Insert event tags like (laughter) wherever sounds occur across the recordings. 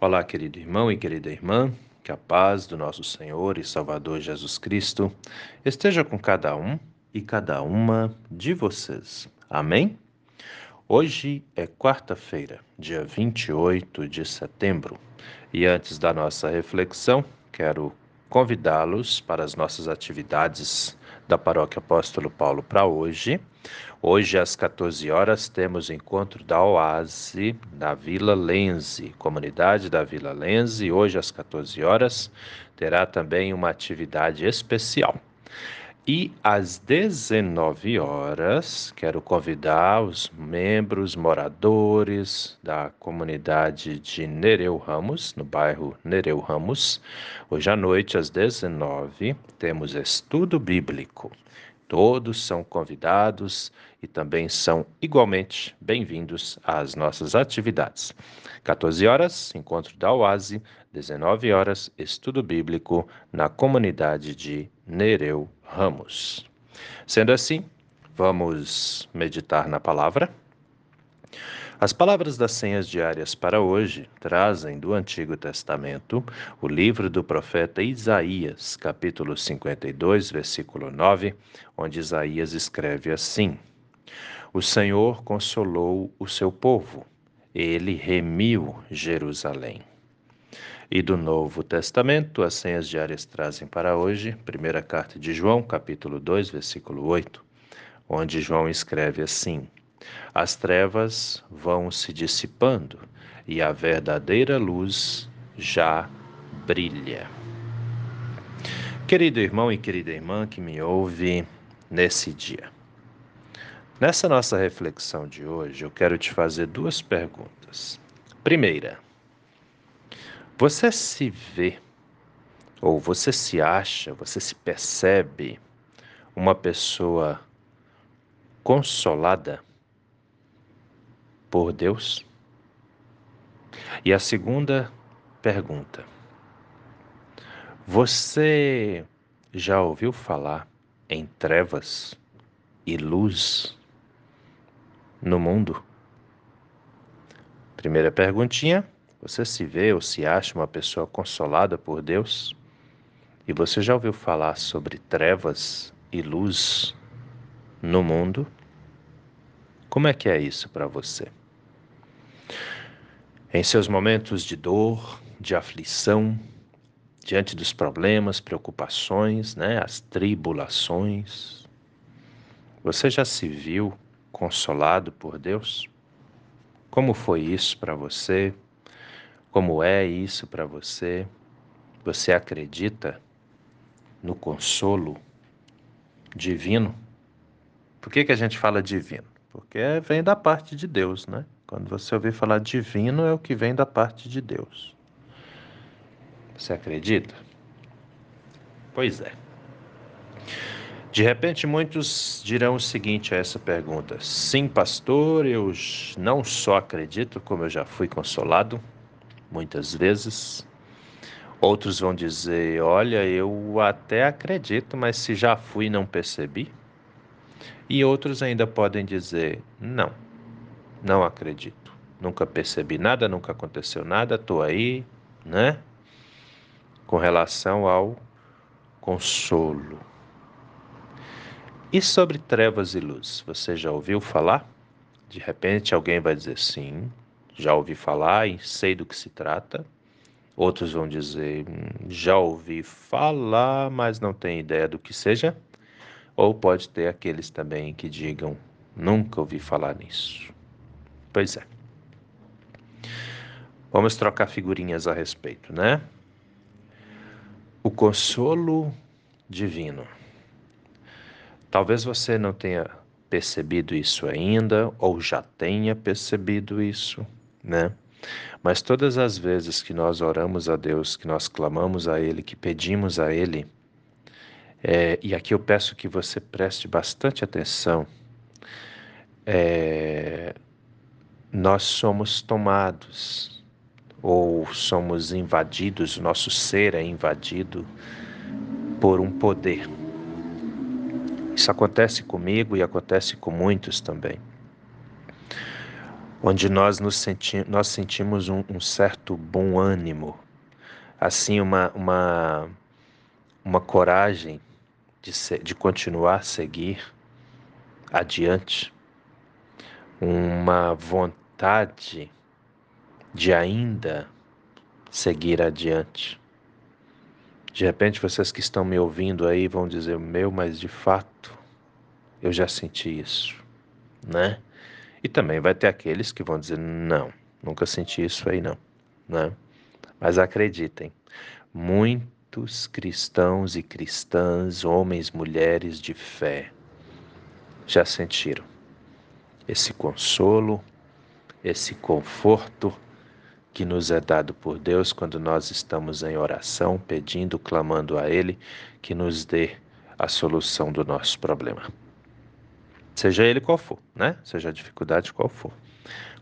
Olá, querido irmão e querida irmã, que a paz do nosso Senhor e Salvador Jesus Cristo esteja com cada um e cada uma de vocês. Amém? Hoje é quarta-feira, dia 28 de setembro, e antes da nossa reflexão, quero convidá-los para as nossas atividades da Paróquia Apóstolo Paulo para hoje. Hoje, às 14 horas, temos encontro da Oase na Vila Lenze, comunidade da Vila Lenze. Hoje, às 14 horas, terá também uma atividade especial. E às 19 horas, quero convidar os membros moradores da comunidade de Nereu Ramos, no bairro Nereu Ramos. Hoje à noite, às 19, temos estudo bíblico. Todos são convidados e também são igualmente bem-vindos às nossas atividades. 14 horas, encontro da Oase, 19 horas, estudo bíblico na comunidade de Nereu Ramos. Sendo assim, vamos meditar na palavra. As palavras das senhas diárias para hoje trazem do Antigo Testamento o livro do profeta Isaías, capítulo 52, versículo 9, onde Isaías escreve assim: O Senhor consolou o seu povo, ele remiu Jerusalém. E do Novo Testamento, as senhas diárias trazem para hoje, primeira carta de João, capítulo 2, versículo 8, onde João escreve assim: As trevas vão se dissipando e a verdadeira luz já brilha. Querido irmão e querida irmã que me ouve nesse dia. Nessa nossa reflexão de hoje, eu quero te fazer duas perguntas. Primeira, você se vê, ou você se acha, você se percebe uma pessoa consolada por Deus? E a segunda pergunta: Você já ouviu falar em trevas e luz no mundo? Primeira perguntinha você se vê ou se acha uma pessoa consolada por Deus? E você já ouviu falar sobre trevas e luz no mundo? Como é que é isso para você? Em seus momentos de dor, de aflição, diante dos problemas, preocupações, né, as tribulações, você já se viu consolado por Deus? Como foi isso para você? Como é isso para você? Você acredita no consolo divino? Por que, que a gente fala divino? Porque vem da parte de Deus, né? Quando você ouvir falar divino, é o que vem da parte de Deus. Você acredita? Pois é. De repente, muitos dirão o seguinte a essa pergunta: Sim, pastor, eu não só acredito, como eu já fui consolado, muitas vezes. Outros vão dizer: Olha, eu até acredito, mas se já fui, não percebi. E outros ainda podem dizer: Não, não acredito. Nunca percebi nada, nunca aconteceu nada, estou aí, né? Com relação ao consolo. E sobre trevas e luz, você já ouviu falar? De repente alguém vai dizer sim, já ouvi falar e sei do que se trata. Outros vão dizer, hum, já ouvi falar, mas não tenho ideia do que seja. Ou pode ter aqueles também que digam, nunca ouvi falar nisso. Pois é. Vamos trocar figurinhas a respeito, né? O consolo divino. Talvez você não tenha percebido isso ainda, ou já tenha percebido isso né? Mas todas as vezes que nós oramos a Deus, que nós clamamos a Ele, que pedimos a Ele, é, e aqui eu peço que você preste bastante atenção, é, nós somos tomados ou somos invadidos, nosso ser é invadido por um poder. Isso acontece comigo e acontece com muitos também. Onde nós, nos senti nós sentimos um, um certo bom ânimo, assim, uma, uma, uma coragem de, ser, de continuar seguir adiante, uma vontade de ainda seguir adiante. De repente, vocês que estão me ouvindo aí vão dizer: Meu, mas de fato, eu já senti isso, né? E também vai ter aqueles que vão dizer: Não, nunca senti isso aí, não, né? Mas acreditem, muitos cristãos e cristãs, homens, mulheres de fé, já sentiram esse consolo, esse conforto que nos é dado por Deus quando nós estamos em oração, pedindo, clamando a Ele que nos dê a solução do nosso problema. Seja ele qual for, né? Seja a dificuldade qual for.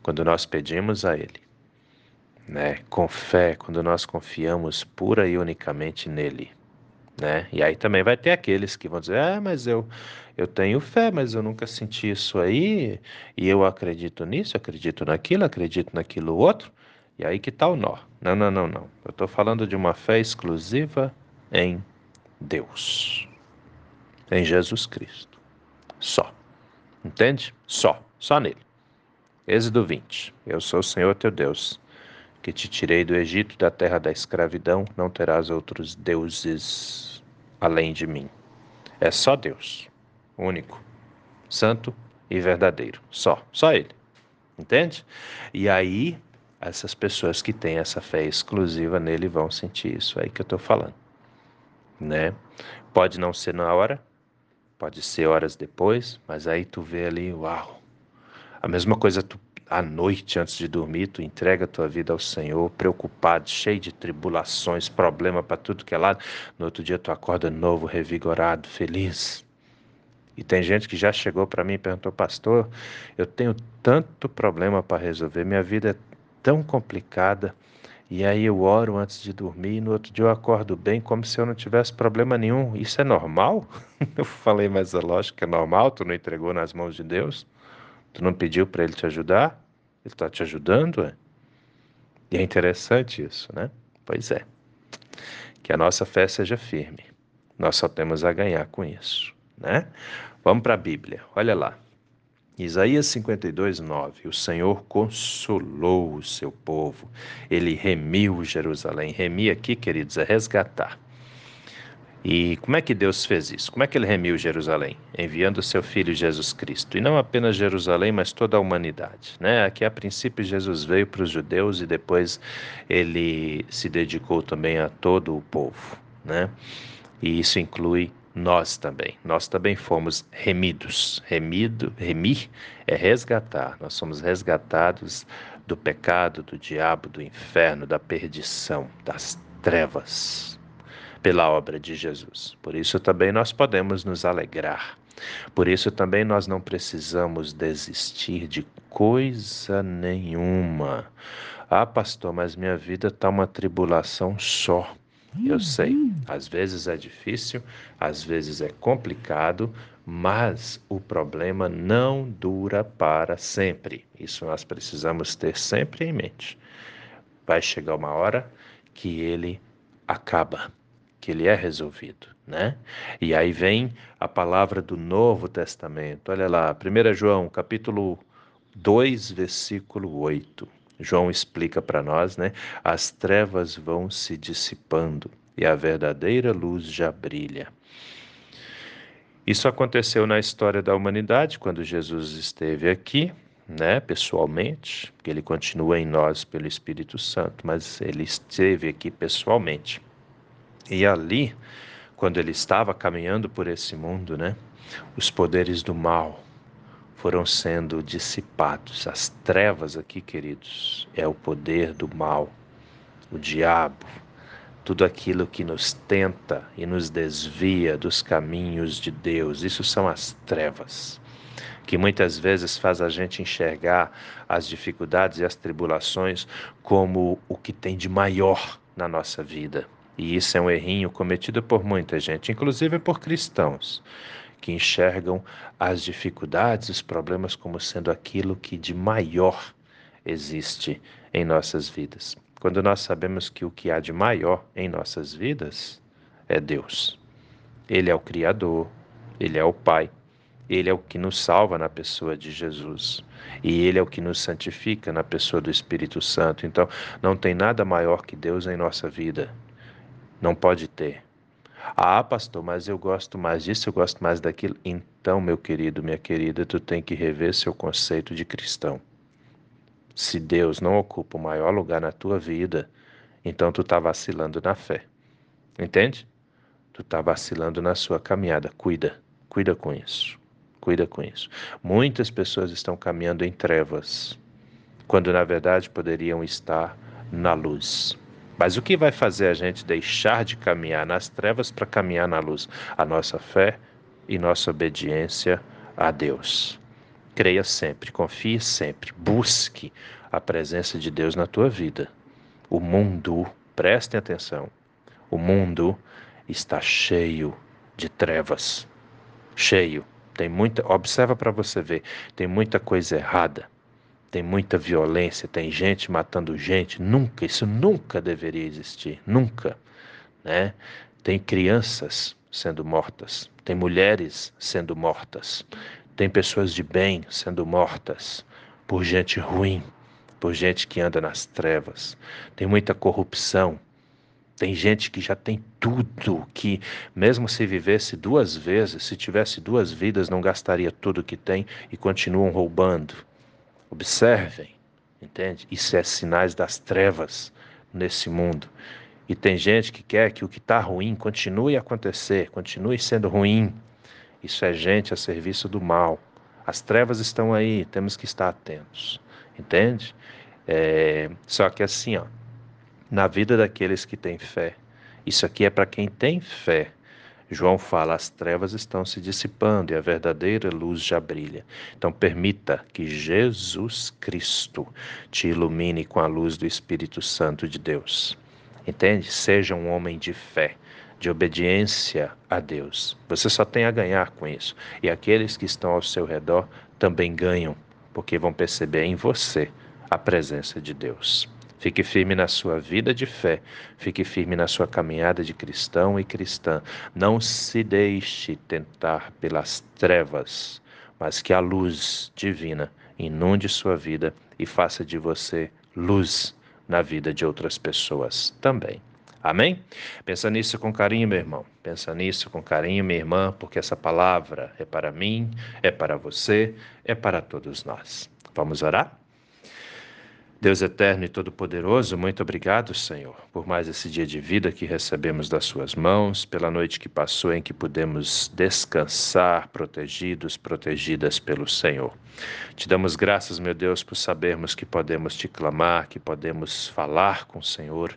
Quando nós pedimos a Ele, né, com fé, quando nós confiamos pura e unicamente nele, né? E aí também vai ter aqueles que vão dizer: "Ah, mas eu eu tenho fé, mas eu nunca senti isso aí, e eu acredito nisso, acredito naquilo, acredito naquilo outro". E aí que tá o nó. Não, não, não, não. Eu estou falando de uma fé exclusiva em Deus, em Jesus Cristo. Só. Entende? Só. Só nele. Êxodo 20. Eu sou o Senhor teu Deus, que te tirei do Egito, da terra da escravidão, não terás outros deuses além de mim. É só Deus, único, santo e verdadeiro. Só. Só Ele. Entende? E aí essas pessoas que têm essa fé exclusiva nele vão sentir isso aí que eu estou falando, né? Pode não ser na hora, pode ser horas depois, mas aí tu vê ali, uau! A mesma coisa tu à noite antes de dormir, tu entrega a tua vida ao Senhor, preocupado, cheio de tribulações, problema para tudo que é lado. No outro dia tu acorda novo, revigorado, feliz. E tem gente que já chegou para mim e perguntou, pastor, eu tenho tanto problema para resolver, minha vida é tão complicada. E aí eu oro antes de dormir e no outro dia eu acordo bem como se eu não tivesse problema nenhum. Isso é normal? (laughs) Eu falei, mas é lógico que é normal, tu não entregou nas mãos de Deus? Tu não pediu para ele te ajudar? Ele está te ajudando, é? E é interessante isso, né? Pois é. Que a nossa fé seja firme. Nós só temos a ganhar com isso, né? Vamos para a Bíblia. Olha lá. Isaías 52, 9. O Senhor consolou o seu povo, ele remiu Jerusalém. Remir aqui, queridos, é resgatar. E como é que Deus fez isso? Como é que ele remiu Jerusalém? Enviando o seu filho Jesus Cristo. E não apenas Jerusalém, mas toda a humanidade. Né? Aqui, a princípio, Jesus veio para os judeus e depois ele se dedicou também a todo o povo. Né? E isso inclui nós também. Nós também fomos remidos. Remido, remir é resgatar. Nós somos resgatados do pecado, do diabo, do inferno, da perdição, das trevas, pela obra de Jesus. Por isso também nós podemos nos alegrar. Por isso também nós não precisamos desistir de coisa nenhuma. Ah, pastor, mas minha vida está uma tribulação só. Eu sei, às vezes é difícil, às vezes é complicado, mas o problema não dura para sempre. Isso nós precisamos ter sempre em mente. Vai chegar uma hora que ele acaba, que ele é resolvido, né? E aí vem a palavra do Novo Testamento. Olha lá, 1 João, capítulo 2, versículo 8. João explica para nós, né? As trevas vão se dissipando e a verdadeira luz já brilha. Isso aconteceu na história da humanidade quando Jesus esteve aqui, né, pessoalmente, porque ele continua em nós pelo Espírito Santo, mas ele esteve aqui pessoalmente. E ali, quando ele estava caminhando por esse mundo, né, os poderes do mal, foram sendo dissipados. As trevas aqui, queridos, é o poder do mal, o diabo, tudo aquilo que nos tenta e nos desvia dos caminhos de Deus. Isso são as trevas, que muitas vezes faz a gente enxergar as dificuldades e as tribulações como o que tem de maior na nossa vida. E isso é um errinho cometido por muita gente, inclusive por cristãos que enxergam as dificuldades, os problemas como sendo aquilo que de maior existe em nossas vidas. Quando nós sabemos que o que há de maior em nossas vidas é Deus. Ele é o Criador, Ele é o Pai, Ele é o que nos salva na pessoa de Jesus. E Ele é o que nos santifica na pessoa do Espírito Santo. Então, não tem nada maior que Deus em nossa vida. Não pode ter. Ah, pastor, mas eu gosto mais disso, eu gosto mais daquilo. Então, meu querido, minha querida, tu tem que rever seu conceito de cristão. Se Deus não ocupa o maior lugar na tua vida, então tu está vacilando na fé. Entende? Tu está vacilando na sua caminhada. Cuida, cuida com isso. Cuida com isso. Muitas pessoas estão caminhando em trevas, quando na verdade poderiam estar na luz. Mas o que vai fazer a gente deixar de caminhar nas trevas para caminhar na luz? A nossa fé e nossa obediência a Deus. Creia sempre, confie sempre, busque a presença de Deus na tua vida. O mundo, prestem atenção, o mundo está cheio de trevas. Cheio. Tem muita, observa para você ver, tem muita coisa errada tem muita violência, tem gente matando gente, nunca, isso nunca deveria existir, nunca, né? Tem crianças sendo mortas, tem mulheres sendo mortas, tem pessoas de bem sendo mortas por gente ruim, por gente que anda nas trevas. Tem muita corrupção. Tem gente que já tem tudo, que mesmo se vivesse duas vezes, se tivesse duas vidas, não gastaria tudo que tem e continuam roubando Observem, entende? Isso é sinais das trevas nesse mundo. E tem gente que quer que o que está ruim continue a acontecer, continue sendo ruim. Isso é gente a serviço do mal. As trevas estão aí, temos que estar atentos, entende? É, só que assim, ó, na vida daqueles que têm fé, isso aqui é para quem tem fé. João fala: as trevas estão se dissipando e a verdadeira luz já brilha. Então, permita que Jesus Cristo te ilumine com a luz do Espírito Santo de Deus. Entende? Seja um homem de fé, de obediência a Deus. Você só tem a ganhar com isso. E aqueles que estão ao seu redor também ganham, porque vão perceber em você a presença de Deus. Fique firme na sua vida de fé, fique firme na sua caminhada de cristão e cristã. Não se deixe tentar pelas trevas, mas que a luz divina inunde sua vida e faça de você luz na vida de outras pessoas também. Amém? Pensa nisso com carinho, meu irmão. Pensa nisso com carinho, minha irmã, porque essa palavra é para mim, é para você, é para todos nós. Vamos orar? Deus eterno e todo-poderoso, muito obrigado, Senhor, por mais esse dia de vida que recebemos das Suas mãos, pela noite que passou em que pudemos descansar, protegidos, protegidas pelo Senhor. Te damos graças, meu Deus, por sabermos que podemos te clamar, que podemos falar com o Senhor,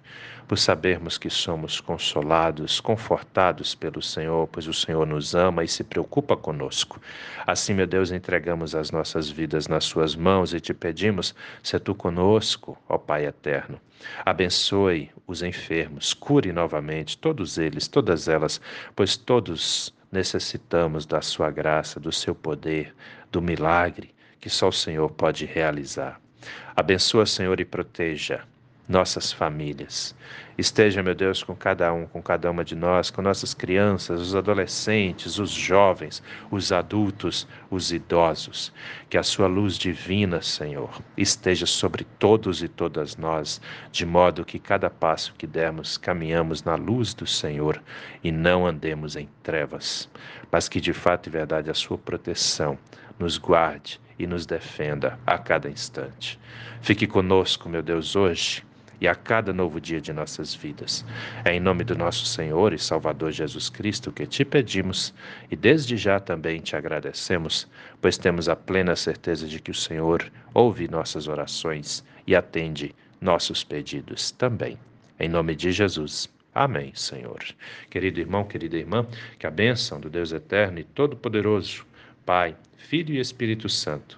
por sabermos que somos consolados, confortados pelo Senhor, pois o Senhor nos ama e se preocupa conosco. Assim, meu Deus, entregamos as nossas vidas nas Suas mãos e te pedimos, se tu conosco, ó Pai eterno. Abençoe os enfermos, cure novamente todos eles, todas elas, pois todos necessitamos da Sua graça, do Seu poder, do milagre que só o Senhor pode realizar. Abençoa, Senhor, e proteja nossas famílias. Esteja, meu Deus, com cada um, com cada uma de nós, com nossas crianças, os adolescentes, os jovens, os adultos, os idosos. Que a sua luz divina, Senhor, esteja sobre todos e todas nós, de modo que cada passo que dermos caminhamos na luz do Senhor e não andemos em trevas, mas que de fato e verdade a sua proteção nos guarde e nos defenda a cada instante. Fique conosco, meu Deus, hoje e a cada novo dia de nossas vidas. É em nome do nosso Senhor e Salvador Jesus Cristo que te pedimos e desde já também te agradecemos, pois temos a plena certeza de que o Senhor ouve nossas orações e atende nossos pedidos também. Em nome de Jesus. Amém, Senhor. Querido irmão, querida irmã, que a bênção do Deus eterno e todo-poderoso, Pai, Filho e Espírito Santo,